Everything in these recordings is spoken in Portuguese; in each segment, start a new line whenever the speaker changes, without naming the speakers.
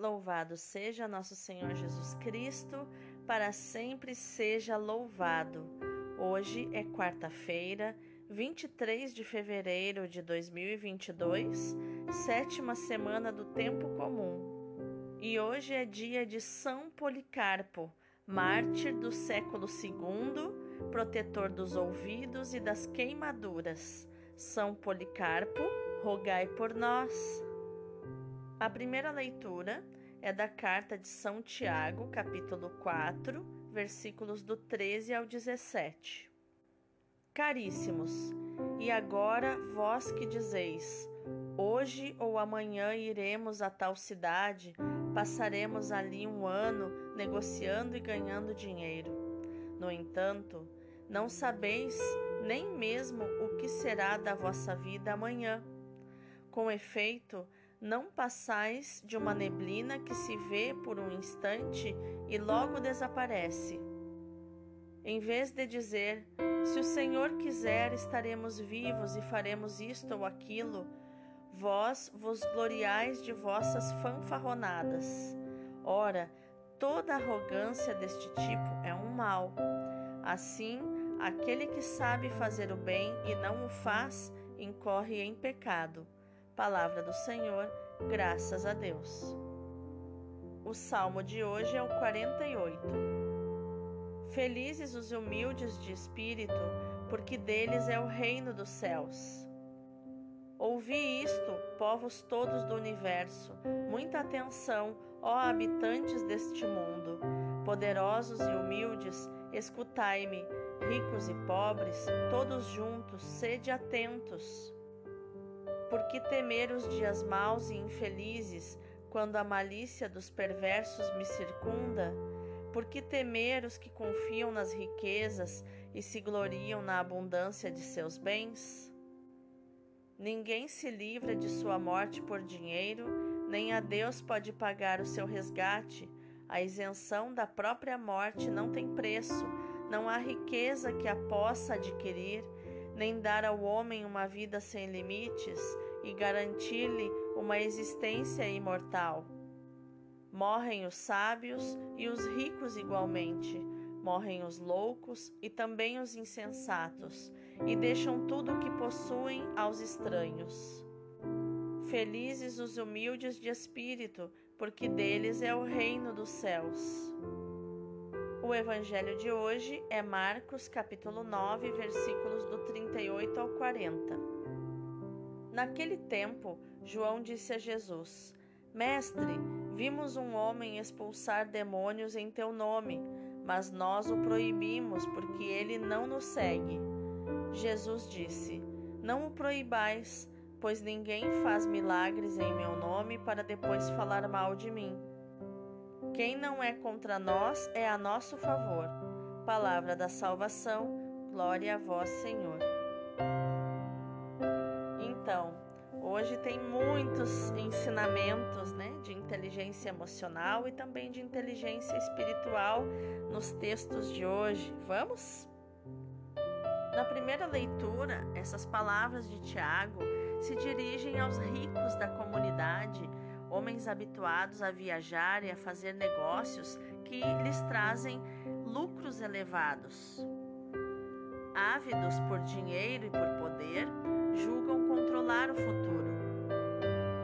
Louvado seja nosso Senhor Jesus Cristo, para sempre seja louvado. Hoje é quarta-feira, 23 de fevereiro de 2022, sétima semana do tempo comum. E hoje é dia de São Policarpo, mártir do século II, protetor dos ouvidos e das queimaduras. São Policarpo, rogai por nós. A primeira leitura é da carta de São Tiago, capítulo 4, versículos do 13 ao 17. Caríssimos, e agora vós que dizeis: Hoje ou amanhã iremos a tal cidade, passaremos ali um ano negociando e ganhando dinheiro. No entanto, não sabeis nem mesmo o que será da vossa vida amanhã. Com efeito, não passais de uma neblina que se vê por um instante e logo desaparece. Em vez de dizer, se o Senhor quiser, estaremos vivos e faremos isto ou aquilo, vós vos gloriais de vossas fanfarronadas. Ora, toda arrogância deste tipo é um mal. Assim, aquele que sabe fazer o bem e não o faz, incorre em pecado. Palavra do Senhor, graças a Deus. O salmo de hoje é o 48. Felizes os humildes de espírito, porque deles é o reino dos céus. Ouvi isto, povos todos do universo, muita atenção, ó habitantes deste mundo. Poderosos e humildes, escutai-me, ricos e pobres, todos juntos, sede atentos. Por que temer os dias maus e infelizes, quando a malícia dos perversos me circunda? Por que temer os que confiam nas riquezas e se gloriam na abundância de seus bens? Ninguém se livra de sua morte por dinheiro, nem a Deus pode pagar o seu resgate. A isenção da própria morte não tem preço, não há riqueza que a possa adquirir nem dar ao homem uma vida sem limites e garantir-lhe uma existência imortal. Morrem os sábios e os ricos igualmente, morrem os loucos e também os insensatos, e deixam tudo o que possuem aos estranhos. Felizes os humildes de espírito, porque deles é o reino dos céus. O evangelho de hoje é Marcos, capítulo 9, versículos do 38 ao 40. Naquele tempo, João disse a Jesus: Mestre, vimos um homem expulsar demônios em teu nome, mas nós o proibimos porque ele não nos segue. Jesus disse: Não o proibais, pois ninguém faz milagres em meu nome para depois falar mal de mim. Quem não é contra nós é a nosso favor. Palavra da salvação, glória a vós, Senhor. Hoje tem muitos ensinamentos né, de inteligência emocional e também de inteligência espiritual nos textos de hoje. Vamos? Na primeira leitura, essas palavras de Tiago se dirigem aos ricos da comunidade homens habituados a viajar e a fazer negócios que lhes trazem lucros elevados. Ávidos por dinheiro e por poder, julgam controlar o futuro.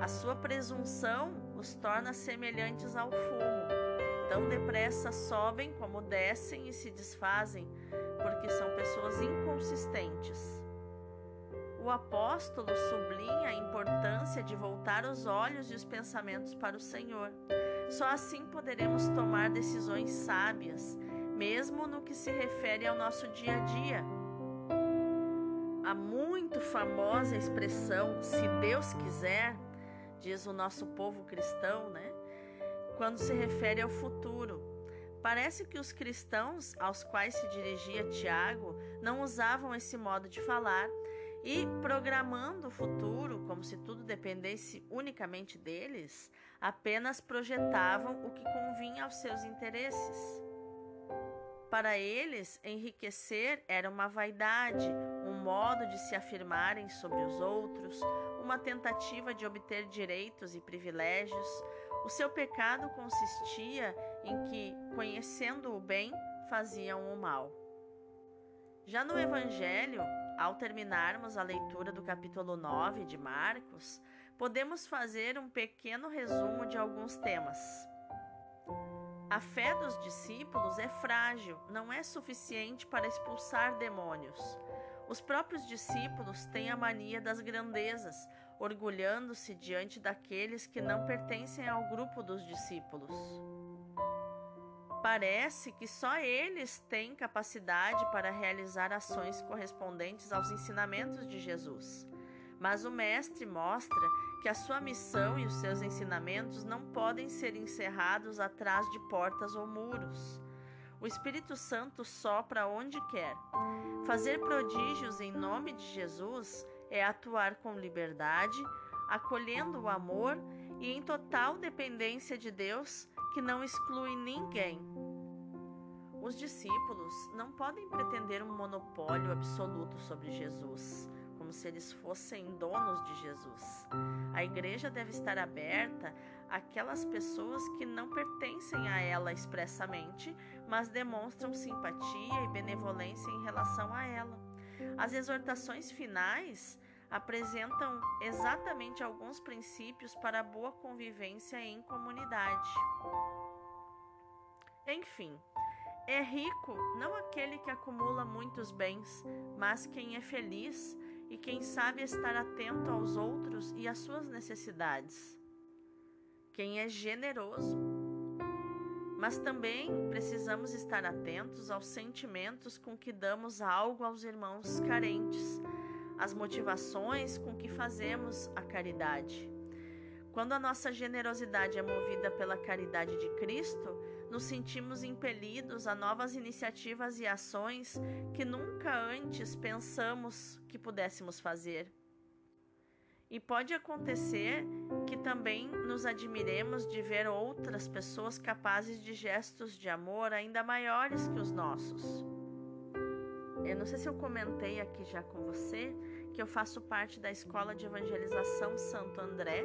A sua presunção os torna semelhantes ao fumo. Tão depressa sobem como descem e se desfazem, porque são pessoas inconsistentes o apóstolo sublinha a importância de voltar os olhos e os pensamentos para o Senhor. Só assim poderemos tomar decisões sábias, mesmo no que se refere ao nosso dia a dia. A muito famosa expressão se Deus quiser, diz o nosso povo cristão, né? Quando se refere ao futuro. Parece que os cristãos aos quais se dirigia Tiago não usavam esse modo de falar e programando o futuro, como se tudo dependesse unicamente deles, apenas projetavam o que convinha aos seus interesses. Para eles, enriquecer era uma vaidade, um modo de se afirmarem sobre os outros, uma tentativa de obter direitos e privilégios. O seu pecado consistia em que, conhecendo o bem, faziam o mal. Já no Evangelho, ao terminarmos a leitura do capítulo 9 de Marcos, podemos fazer um pequeno resumo de alguns temas. A fé dos discípulos é frágil, não é suficiente para expulsar demônios. Os próprios discípulos têm a mania das grandezas, orgulhando-se diante daqueles que não pertencem ao grupo dos discípulos. Parece que só eles têm capacidade para realizar ações correspondentes aos ensinamentos de Jesus. Mas o Mestre mostra que a sua missão e os seus ensinamentos não podem ser encerrados atrás de portas ou muros. O Espírito Santo sopra onde quer. Fazer prodígios em nome de Jesus é atuar com liberdade, acolhendo o amor e em total dependência de Deus, que não exclui ninguém. Os discípulos não podem pretender um monopólio absoluto sobre Jesus como se eles fossem donos de Jesus. A igreja deve estar aberta àquelas pessoas que não pertencem a ela expressamente, mas demonstram simpatia e benevolência em relação a ela. As exortações finais apresentam exatamente alguns princípios para a boa convivência em comunidade. Enfim, é rico não aquele que acumula muitos bens, mas quem é feliz e quem sabe estar atento aos outros e às suas necessidades. Quem é generoso. Mas também precisamos estar atentos aos sentimentos com que damos algo aos irmãos carentes, às motivações com que fazemos a caridade. Quando a nossa generosidade é movida pela caridade de Cristo, nos sentimos impelidos a novas iniciativas e ações que nunca antes pensamos que pudéssemos fazer. E pode acontecer que também nos admiremos de ver outras pessoas capazes de gestos de amor ainda maiores que os nossos. Eu não sei se eu comentei aqui já com você que eu faço parte da Escola de Evangelização Santo André,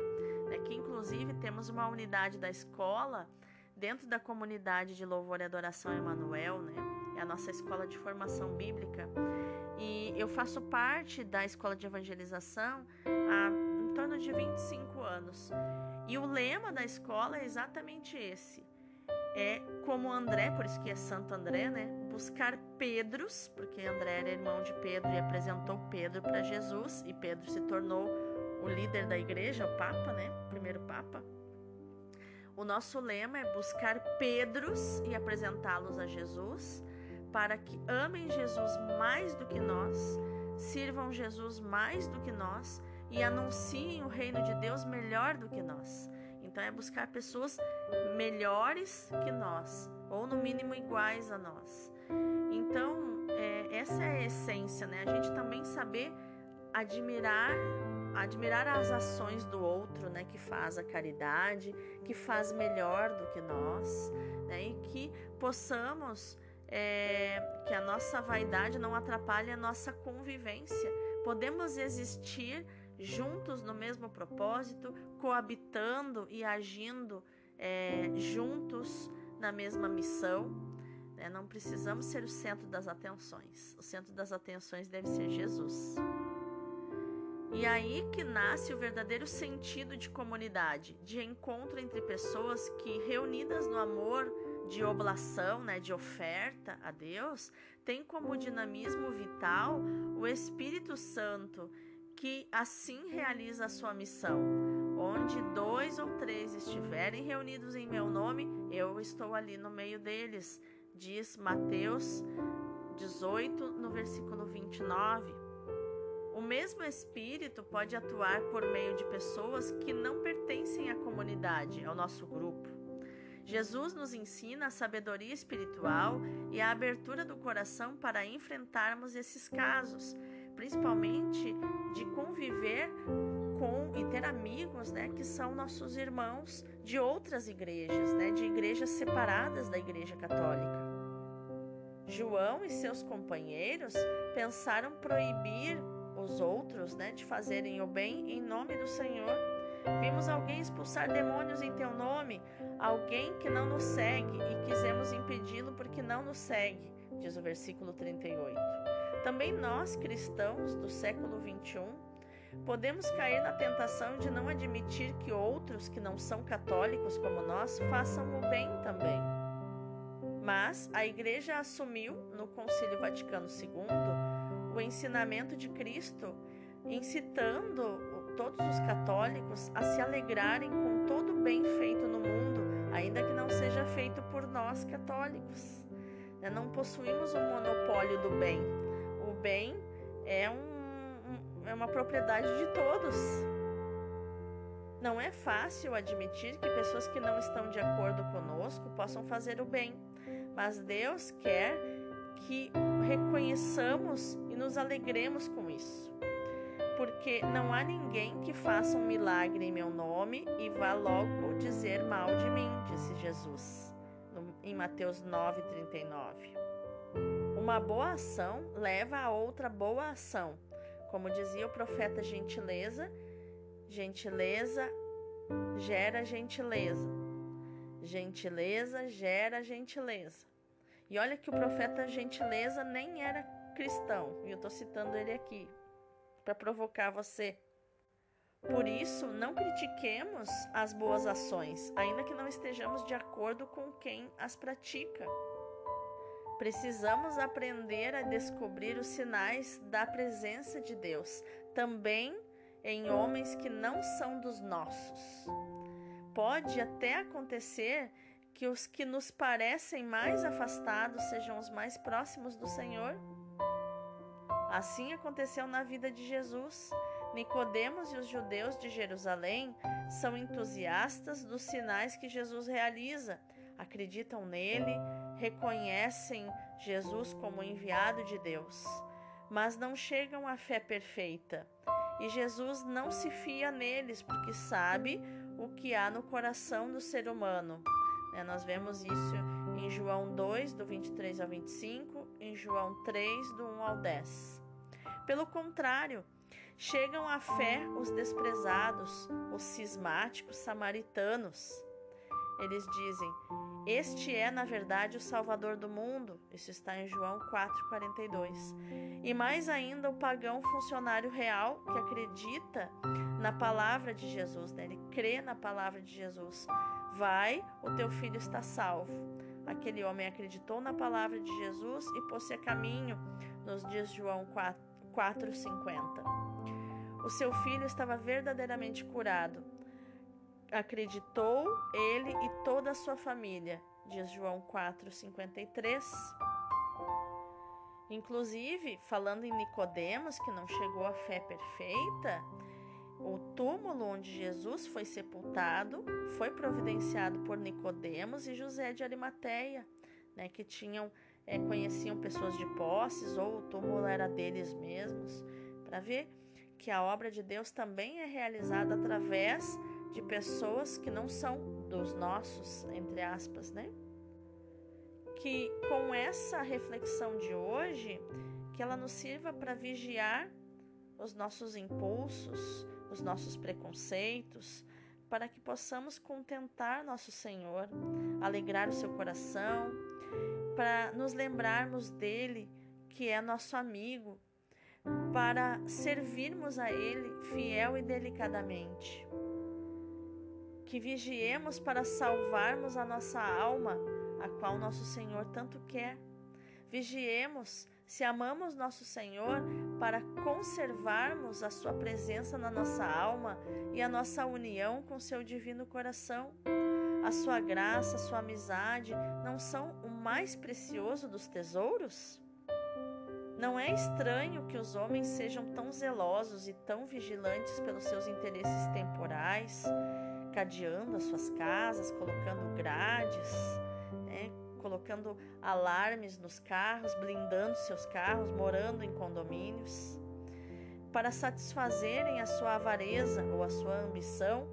né, que inclusive temos uma unidade da escola dentro da comunidade de louvor e adoração Emanuel, né? É a nossa escola de formação bíblica. E eu faço parte da escola de evangelização há em torno de 25 anos. E o lema da escola é exatamente esse. É como André, por isso que é Santo André, né? Buscar Pedros, porque André era irmão de Pedro e apresentou Pedro para Jesus, e Pedro se tornou o líder da igreja, o Papa, né? O primeiro Papa. O nosso lema é buscar Pedros e apresentá-los a Jesus, para que amem Jesus mais do que nós, sirvam Jesus mais do que nós e anunciem o reino de Deus melhor do que nós. Então é buscar pessoas melhores que nós, ou no mínimo iguais a nós. Então, é, essa é a essência, né? A gente também saber admirar admirar as ações do outro, né, que faz a caridade, que faz melhor do que nós, né, e que possamos é, que a nossa vaidade não atrapalhe a nossa convivência. Podemos existir juntos no mesmo propósito, coabitando e agindo é, juntos na mesma missão. Né? Não precisamos ser o centro das atenções. O centro das atenções deve ser Jesus. E aí que nasce o verdadeiro sentido de comunidade, de encontro entre pessoas que, reunidas no amor de oblação, né, de oferta a Deus, tem como dinamismo vital o Espírito Santo, que assim realiza a sua missão. Onde dois ou três estiverem reunidos em meu nome, eu estou ali no meio deles, diz Mateus 18, no versículo 29. O mesmo Espírito pode atuar por meio de pessoas que não pertencem à comunidade, ao nosso grupo. Jesus nos ensina a sabedoria espiritual e a abertura do coração para enfrentarmos esses casos, principalmente de conviver com e ter amigos, né, que são nossos irmãos de outras igrejas, né, de igrejas separadas da Igreja Católica. João e seus companheiros pensaram proibir os outros né, de fazerem o bem em nome do Senhor. Vimos alguém expulsar demônios em teu nome, alguém que não nos segue e quisemos impedi-lo porque não nos segue, diz o versículo 38. Também nós, cristãos do século 21, podemos cair na tentação de não admitir que outros que não são católicos como nós façam o bem também. Mas a Igreja assumiu no Concílio Vaticano II o ensinamento de Cristo, incitando todos os católicos a se alegrarem com todo o bem feito no mundo, ainda que não seja feito por nós católicos. Né, não possuímos um monopólio do bem. O bem é, um, é uma propriedade de todos. Não é fácil admitir que pessoas que não estão de acordo conosco possam fazer o bem, mas Deus quer que reconheçamos nos alegremos com isso porque não há ninguém que faça um milagre em meu nome e vá logo dizer mal de mim, disse Jesus, em Mateus 9,39. Uma boa ação leva a outra boa ação. Como dizia o profeta Gentileza, gentileza gera gentileza. Gentileza gera gentileza. E olha que o profeta Gentileza nem era cristão, e eu estou citando ele aqui, para provocar você. Por isso, não critiquemos as boas ações, ainda que não estejamos de acordo com quem as pratica. Precisamos aprender a descobrir os sinais da presença de Deus, também em homens que não são dos nossos. Pode até acontecer que os que nos parecem mais afastados sejam os mais próximos do Senhor. Assim aconteceu na vida de Jesus. Nicodemos e os judeus de Jerusalém são entusiastas dos sinais que Jesus realiza, acreditam nele, reconhecem Jesus como enviado de Deus, mas não chegam à fé perfeita. E Jesus não se fia neles porque sabe o que há no coração do ser humano. É, nós vemos isso em João 2, do 23 ao 25, em João 3, do 1 ao 10. Pelo contrário, chegam à fé os desprezados, os cismáticos samaritanos. Eles dizem: Este é, na verdade, o Salvador do mundo. Isso está em João 4,42. E mais ainda, o pagão funcionário real que acredita na palavra de Jesus, né? ele crê na palavra de Jesus. Vai, o teu filho está salvo. Aquele homem acreditou na palavra de Jesus e pôs-se a caminho, nos de João 4. 4,50. O seu filho estava verdadeiramente curado. Acreditou ele e toda a sua família, diz João 4,53. Inclusive, falando em Nicodemos, que não chegou à fé perfeita, o túmulo onde Jesus foi sepultado foi providenciado por Nicodemos e José de Arimateia, né, que tinham é, conheciam pessoas de posses ou o túmulo era deles mesmos, para ver que a obra de Deus também é realizada através de pessoas que não são dos nossos, entre aspas, né? Que com essa reflexão de hoje, que ela nos sirva para vigiar os nossos impulsos, os nossos preconceitos, para que possamos contentar nosso Senhor, alegrar o seu coração, para nos lembrarmos dele, que é nosso amigo, para servirmos a ele fiel e delicadamente. Que vigiemos para salvarmos a nossa alma, a qual nosso Senhor tanto quer. Vigiemos se amamos nosso Senhor para conservarmos a sua presença na nossa alma e a nossa união com seu divino coração. A sua graça, a sua amizade não são o mais precioso dos tesouros? Não é estranho que os homens sejam tão zelosos e tão vigilantes pelos seus interesses temporais, cadeando as suas casas, colocando grades, colocando alarmes nos carros, blindando seus carros, morando em condomínios, para satisfazerem a sua avareza ou a sua ambição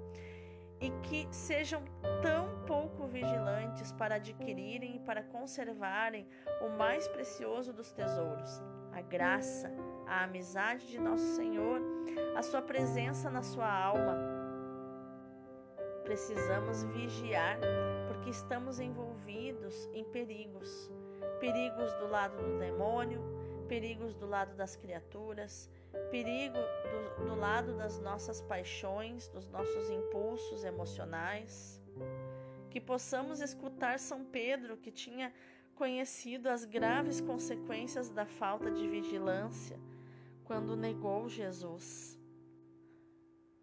e que sejam tão pouco vigilantes para adquirirem e para conservarem o mais precioso dos tesouros, a graça, a amizade de nosso Senhor, a sua presença na sua alma. Precisamos vigiar porque estamos envolvidos em perigos perigos do lado do demônio, perigos do lado das criaturas, perigo do, do lado das nossas paixões, dos nossos impulsos emocionais. Que possamos escutar São Pedro, que tinha conhecido as graves consequências da falta de vigilância quando negou Jesus.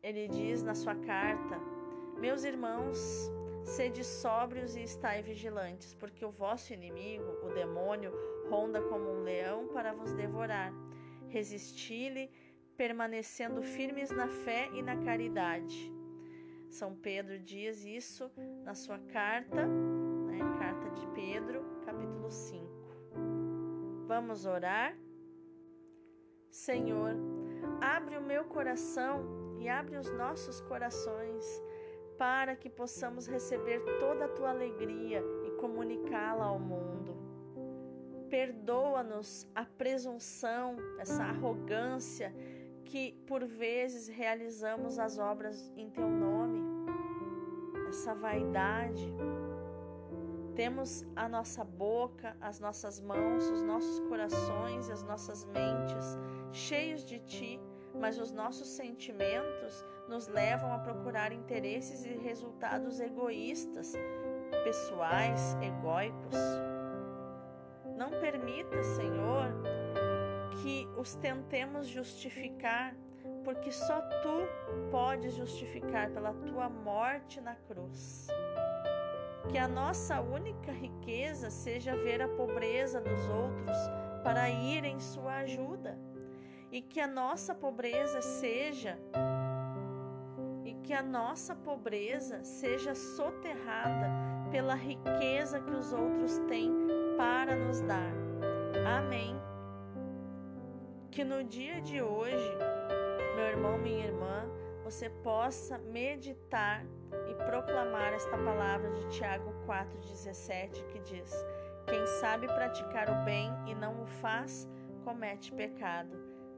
Ele diz na sua carta: Meus irmãos, sede sóbrios e estai vigilantes, porque o vosso inimigo, o demônio, ronda como um leão para vos devorar. Resisti-lhe, permanecendo firmes na fé e na caridade. São Pedro diz isso na sua carta, né, carta de Pedro, capítulo 5. Vamos orar? Senhor, abre o meu coração e abre os nossos corações para que possamos receber toda a tua alegria e comunicá-la ao mundo. Perdoa-nos a presunção, essa arrogância que por vezes realizamos as obras em teu nome, essa vaidade. Temos a nossa boca, as nossas mãos, os nossos corações e as nossas mentes cheios de ti, mas os nossos sentimentos nos levam a procurar interesses e resultados egoístas, pessoais, egóicos. Não permita, Senhor, que os tentemos justificar, porque só tu podes justificar pela tua morte na cruz. Que a nossa única riqueza seja ver a pobreza dos outros para ir em sua ajuda. E que a nossa pobreza seja e que a nossa pobreza seja soterrada pela riqueza que os outros têm para nos dar. Amém. Que no dia de hoje, meu irmão, minha irmã, você possa meditar e proclamar esta palavra de Tiago 4,17 que diz: Quem sabe praticar o bem e não o faz, comete pecado.